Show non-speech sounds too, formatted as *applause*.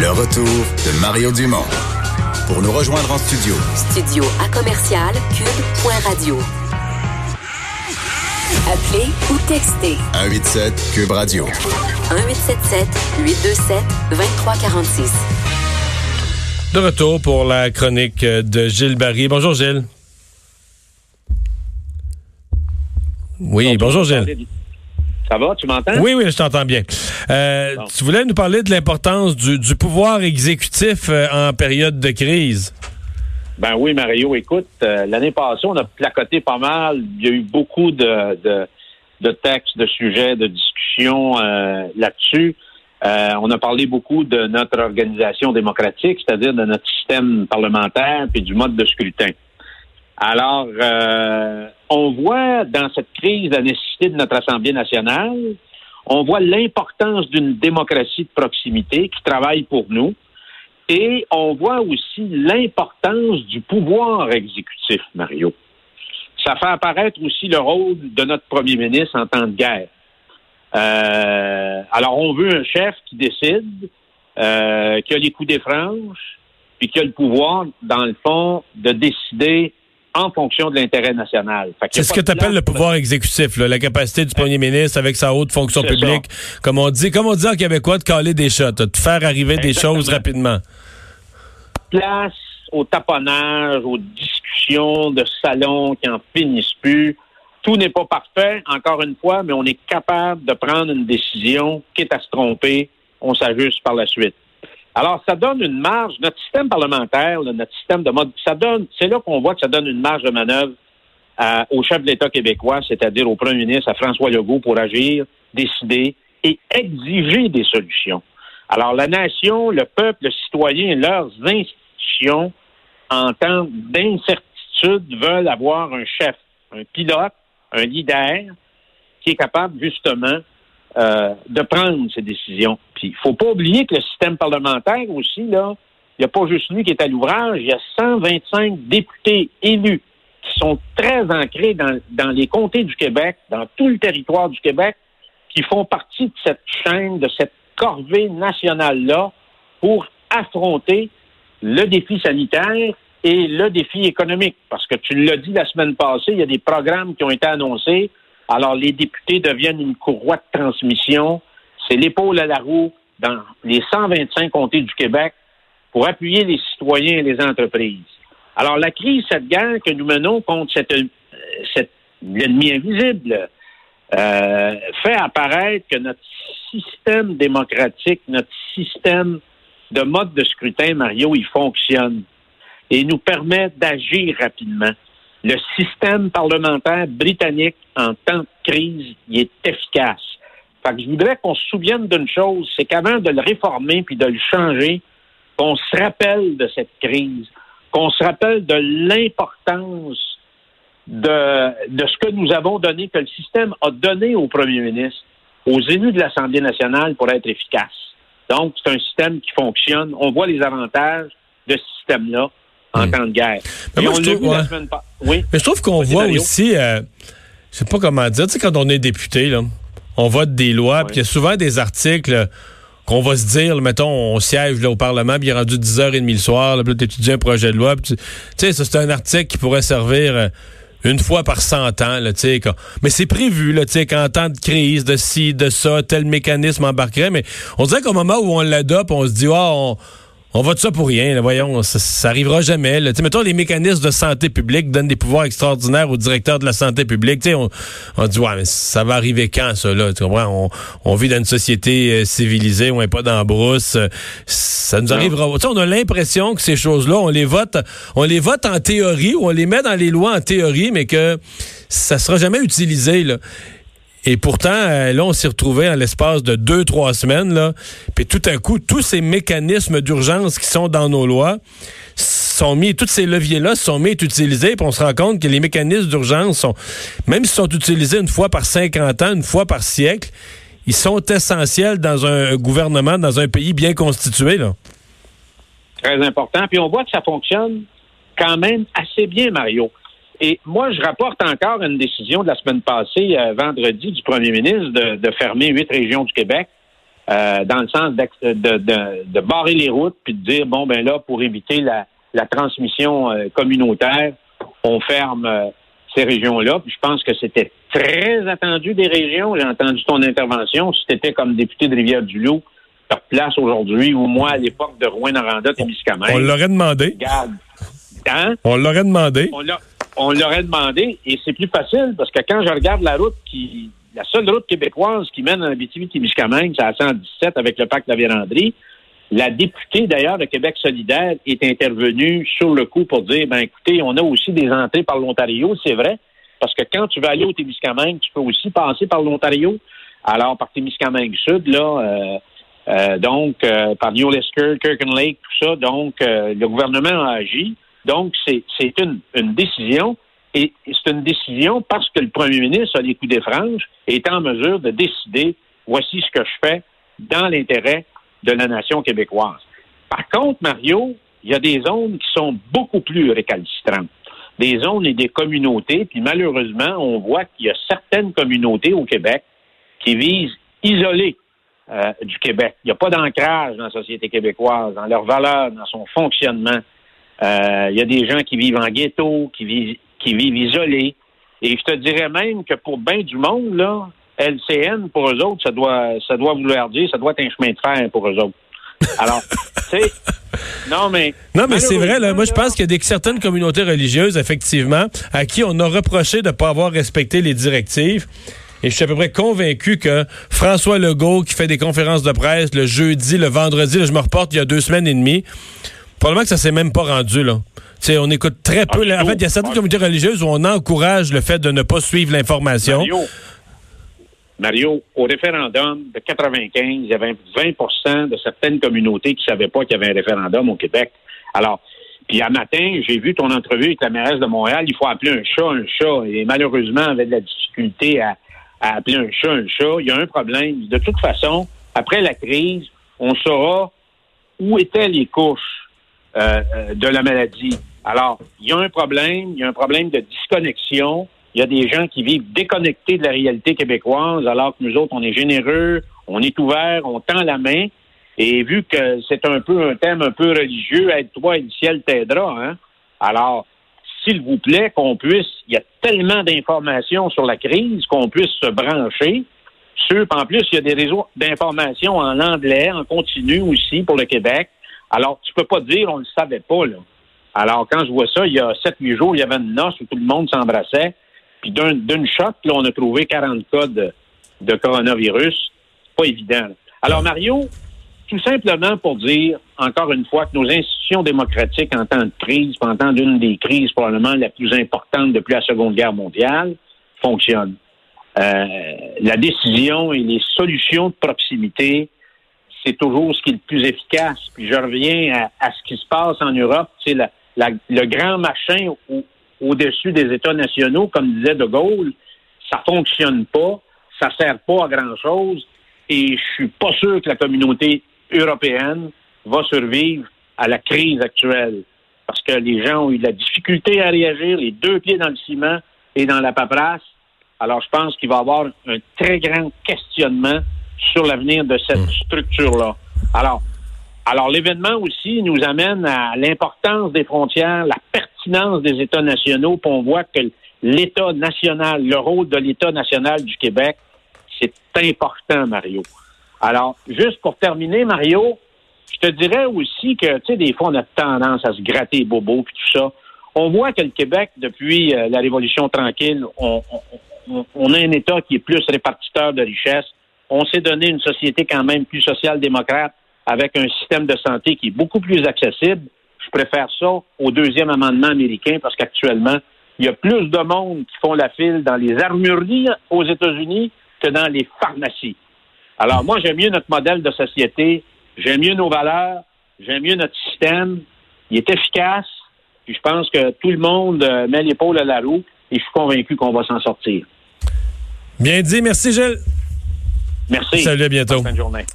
Le retour de Mario Dumont. Pour nous rejoindre en studio. Studio à commercial cube.radio. Appelez ou textez. 187 Cube Radio. 1877 827 2346. De retour pour la chronique de Gilles Barry. Bonjour Gilles. Oui, bonjour, Gilles. Ça va, tu m'entends? Oui, oui, je t'entends bien. Euh, Tu voulais nous parler de l'importance du, du, pouvoir exécutif euh, en période de crise. Ben oui, Mario, écoute, euh, l'année passée, on a placoté pas mal. Il y a eu beaucoup de, de, de textes, de sujets, de discussions là-dessus. on a parlé beaucoup de notre organisation démocratique, c'est-à-dire de notre système parlementaire et du mode de scrutin. Alors, euh, on voit dans cette crise la nécessité de notre Assemblée nationale. On voit l'importance d'une démocratie de proximité qui travaille pour nous. Et on voit aussi l'importance du pouvoir exécutif, Mario. Ça fait apparaître aussi le rôle de notre premier ministre en temps de guerre. Euh, alors, on veut un chef qui décide, euh, qui a les coups des franges, puis qui a le pouvoir, dans le fond, de décider en fonction de l'intérêt national. C'est ce que tu appelles le pouvoir exécutif, la capacité du premier ministre avec sa haute fonction publique, comme on dit, comme on dit en québécois, de caler des shots, de faire arriver des choses rapidement. Place au taponnage, aux discussions de salon qui en finissent plus. Tout n'est pas parfait, encore une fois, mais on est capable de prendre une décision, quitte à se tromper, on s'ajuste par la suite. Alors, ça donne une marge, notre système parlementaire, notre système de mode, ça donne, c'est là qu'on voit que ça donne une marge de manœuvre au chef de l'État québécois, c'est-à-dire au premier ministre, à François Legault, pour agir, décider et exiger des solutions. Alors, la nation, le peuple, le citoyen, leurs institutions, en temps d'incertitude, veulent avoir un chef, un pilote, un leader qui est capable, justement, euh, de prendre ces décisions. Puis il faut pas oublier que le système parlementaire aussi, là, il n'y a pas juste lui qui est à l'ouvrage, il y a 125 députés élus qui sont très ancrés dans, dans les comtés du Québec, dans tout le territoire du Québec, qui font partie de cette chaîne, de cette corvée nationale-là pour affronter le défi sanitaire et le défi économique. Parce que tu l'as dit la semaine passée, il y a des programmes qui ont été annoncés alors, les députés deviennent une courroie de transmission. C'est l'épaule à la roue dans les 125 comtés du Québec pour appuyer les citoyens et les entreprises. Alors, la crise, cette guerre que nous menons contre cette, euh, cet ennemi invisible, euh, fait apparaître que notre système démocratique, notre système de mode de scrutin, Mario, il fonctionne et nous permet d'agir rapidement. Le système parlementaire britannique, en temps de crise, il est efficace. Fait que je voudrais qu'on se souvienne d'une chose, c'est qu'avant de le réformer puis de le changer, qu'on se rappelle de cette crise, qu'on se rappelle de l'importance de, de ce que nous avons donné, que le système a donné au premier ministre, aux élus de l'Assemblée nationale pour être efficace. Donc, c'est un système qui fonctionne. On voit les avantages de ce système-là en temps de guerre. Mais, moi, je trouve, oui? Mais je trouve qu'on voit aussi, euh, je sais pas comment dire, tu sais, quand on est député, là, on vote des lois, puis il y a souvent des articles qu'on va se dire, mettons, on siège là, au Parlement, puis il est rendu 10h30 le soir, là, puis tu étudies un projet de loi, tu sais, ça c'est un article qui pourrait servir... Euh, une fois par cent ans, là, sais, mais c'est prévu, là, qu'en temps de crise, de ci, de ça, tel mécanisme embarquerait, mais on dirait qu'au moment où on l'adopte, on se dit, ah, on, on vote ça pour rien, voyons, ça, ça arrivera jamais. Là. Mettons, les mécanismes de santé publique donnent des pouvoirs extraordinaires au directeur de la santé publique. on, on dit, ouais, mais ça va arriver quand, ça, là? Tu comprends? On, on vit dans une société euh, civilisée, on n'est pas dans la brousse. ça nous arrivera. on a l'impression que ces choses-là, on les vote, on les vote en théorie, ou on les met dans les lois en théorie, mais que ça sera jamais utilisé, là. Et pourtant, euh, là, on s'est retrouvé en l'espace de deux, trois semaines, là. Puis tout à coup, tous ces mécanismes d'urgence qui sont dans nos lois sont mis, tous ces leviers-là sont mis à être utilisés, puis on se rend compte que les mécanismes d'urgence sont, même s'ils sont utilisés une fois par 50 ans, une fois par siècle, ils sont essentiels dans un gouvernement, dans un pays bien constitué, là. Très important. Puis on voit que ça fonctionne quand même assez bien, Mario. Et moi, je rapporte encore une décision de la semaine passée, euh, vendredi, du premier ministre de, fermer huit régions du Québec euh, dans le sens de, de, de, barrer les routes puis de dire bon ben là pour éviter la, la transmission euh, communautaire, on ferme ces régions-là. Puis je pense que c'était très attendu des régions. J'ai entendu ton intervention. Si tu étais comme député de Rivière-du-Loup, sur place aujourd'hui, ou moi à l'époque de Rouen-Noranda, Témiscamingue. On l'aurait demandé. Hein? On l'aurait demandé. On l'aurait demandé, et c'est plus facile parce que quand je regarde la route qui, la seule route québécoise qui mène à Abitibi-Témiscamingue, c'est à 117 avec le pacte de la Vérandrie. La députée, d'ailleurs, de Québec solidaire est intervenue sur le coup pour dire, ben écoutez, on a aussi des entrées par l'Ontario, c'est vrai, parce que quand tu vas aller au Témiscamingue, tu peux aussi passer par l'Ontario. Alors, par Témiscamingue Sud, là, euh, euh, donc, euh, par New Lesker, Kirken Lake, tout ça, donc, le gouvernement a agi. Donc, c'est une, décision, et c'est une décision parce que le premier ministre a les coups des franges et est en mesure de décider, voici ce que je fais dans l'intérêt de la nation québécoise. Par contre, Mario, il y a des zones qui sont beaucoup plus récalcitrantes. Des zones et des communautés, puis malheureusement, on voit qu'il y a certaines communautés au Québec qui visent isoler euh, du Québec. Il n'y a pas d'ancrage dans la société québécoise, dans leurs valeurs, dans son fonctionnement. Euh, il y a des gens qui vivent en ghetto, qui vivent, qui vivent isolés. Et je te dirais même que pour bien du monde, là, LCN, pour eux autres, ça doit, ça doit vouloir dire, ça doit être un chemin de fer pour eux autres. Alors, tu sais, *laughs* non, mais. Non, mais c'est vrai, là. Moi, je pense qu'il y a des, certaines communautés religieuses, effectivement, à qui on a reproché de ne pas avoir respecté les directives. Et je suis à peu près convaincu que François Legault, qui fait des conférences de presse le jeudi, le vendredi, là, je me reporte il y a deux semaines et demie, probablement que ça s'est même pas rendu, là. on écoute très peu. en fait, il y a certaines communautés religieuses où on encourage le fait de ne pas suivre l'information. Mario, au référendum de 95, il y avait 20% de certaines communautés qui ne savaient pas qu'il y avait un référendum au Québec. Alors, puis à matin, j'ai vu ton entrevue avec la mairesse de Montréal, il faut appeler un chat un chat. Et malheureusement, avec de la difficulté à, appeler un chat un chat. Il y a un problème. De toute façon, après la crise, on saura où étaient les couches de la maladie. Alors, il y a un problème, il y a un problème de disconnexion. Il y a des gens qui vivent déconnectés de la réalité québécoise, alors que nous autres, on est généreux, on est ouvert, on tend la main. Et vu que c'est un peu un thème un peu religieux, aide-toi et le ciel t'aidera, hein? Alors, s'il vous plaît, qu'on puisse, il y a tellement d'informations sur la crise qu'on puisse se brancher. Sur, en plus, il y a des réseaux d'informations en anglais, en continu aussi pour le Québec. Alors, tu peux pas dire on ne le savait pas, là. Alors, quand je vois ça, il y a 7-8 jours, il y avait une noce où tout le monde s'embrassait. Puis d'une shot, là, on a trouvé 40 cas de, coronavirus. Pas évident. Alors, Mario, tout simplement pour dire, encore une fois, que nos institutions démocratiques en temps de crise, en temps d'une des crises probablement la plus importante depuis la Seconde Guerre mondiale, fonctionnent. Euh, la décision et les solutions de proximité, c'est toujours ce qui est le plus efficace. Puis je reviens à, ce qui se passe en Europe, c'est le grand machin où au-dessus des États nationaux, comme disait De Gaulle, ça fonctionne pas, ça sert pas à grand-chose, et je suis pas sûr que la communauté européenne va survivre à la crise actuelle, parce que les gens ont eu de la difficulté à réagir, les deux pieds dans le ciment et dans la paperasse. Alors, je pense qu'il va y avoir un très grand questionnement sur l'avenir de cette mmh. structure-là. Alors, alors l'événement aussi nous amène à l'importance des frontières, la pertinence des États nationaux, puis on voit que l'État national, le rôle de l'État national du Québec, c'est important, Mario. Alors, juste pour terminer, Mario, je te dirais aussi que, tu sais, des fois, on a tendance à se gratter les bobos et tout ça. On voit que le Québec, depuis euh, la Révolution tranquille, on, on, a un État qui est plus répartiteur de richesses. On s'est donné une société quand même plus social-démocrate avec un système de santé qui est beaucoup plus accessible. Je préfère ça au deuxième amendement américain parce qu'actuellement, il y a plus de monde qui font la file dans les armureries aux États-Unis que dans les pharmacies. Alors moi, j'aime mieux notre modèle de société, j'aime mieux nos valeurs, j'aime mieux notre système. Il est efficace, puis je pense que tout le monde euh, met l'épaule à la roue et je suis convaincu qu'on va s'en sortir. Bien dit, merci Gilles. Merci. Salut, à bientôt. Bonne journée.